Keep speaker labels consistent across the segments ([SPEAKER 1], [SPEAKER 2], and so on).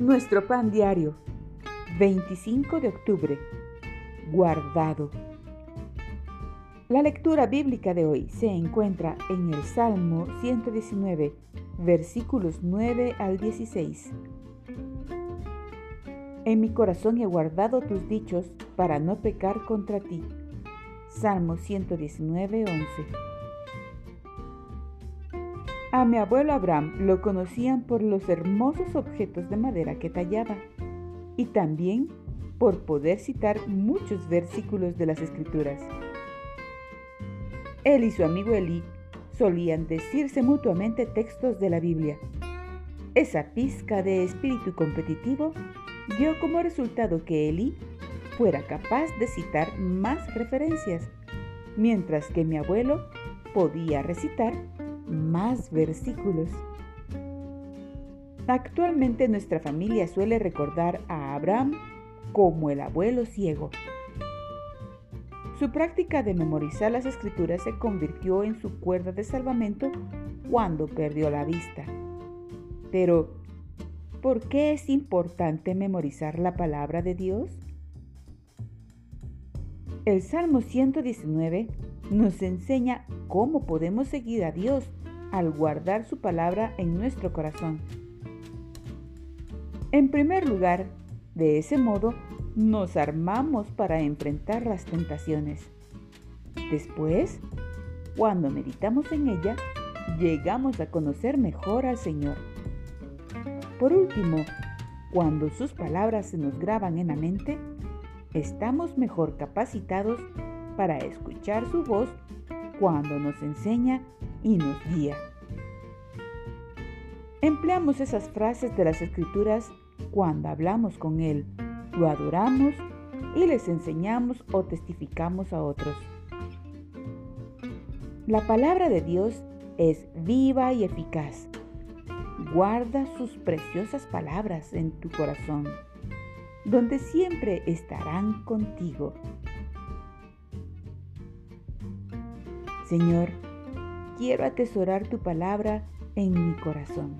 [SPEAKER 1] Nuestro pan diario, 25 de octubre, guardado. La lectura bíblica de hoy se encuentra en el Salmo 119, versículos 9 al 16. En mi corazón he guardado tus dichos para no pecar contra ti. Salmo 119, 11. A mi abuelo Abraham lo conocían por los hermosos objetos de madera que tallaba y también por poder citar muchos versículos de las escrituras. Él y su amigo Elí solían decirse mutuamente textos de la Biblia. Esa pizca de espíritu competitivo dio como resultado que Elí fuera capaz de citar más referencias, mientras que mi abuelo podía recitar más versículos. Actualmente nuestra familia suele recordar a Abraham como el abuelo ciego. Su práctica de memorizar las escrituras se convirtió en su cuerda de salvamento cuando perdió la vista. Pero, ¿por qué es importante memorizar la palabra de Dios? El Salmo 119 nos enseña cómo podemos seguir a Dios al guardar su palabra en nuestro corazón. En primer lugar, de ese modo, nos armamos para enfrentar las tentaciones. Después, cuando meditamos en ella, llegamos a conocer mejor al Señor. Por último, cuando sus palabras se nos graban en la mente, estamos mejor capacitados para escuchar su voz cuando nos enseña y nos guía. Empleamos esas frases de las escrituras cuando hablamos con Él, lo adoramos y les enseñamos o testificamos a otros. La palabra de Dios es viva y eficaz. Guarda sus preciosas palabras en tu corazón, donde siempre estarán contigo. Señor, quiero atesorar tu palabra en mi corazón.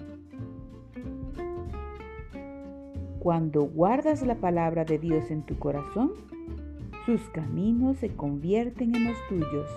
[SPEAKER 1] Cuando guardas la palabra de Dios en tu corazón, sus caminos se convierten en los tuyos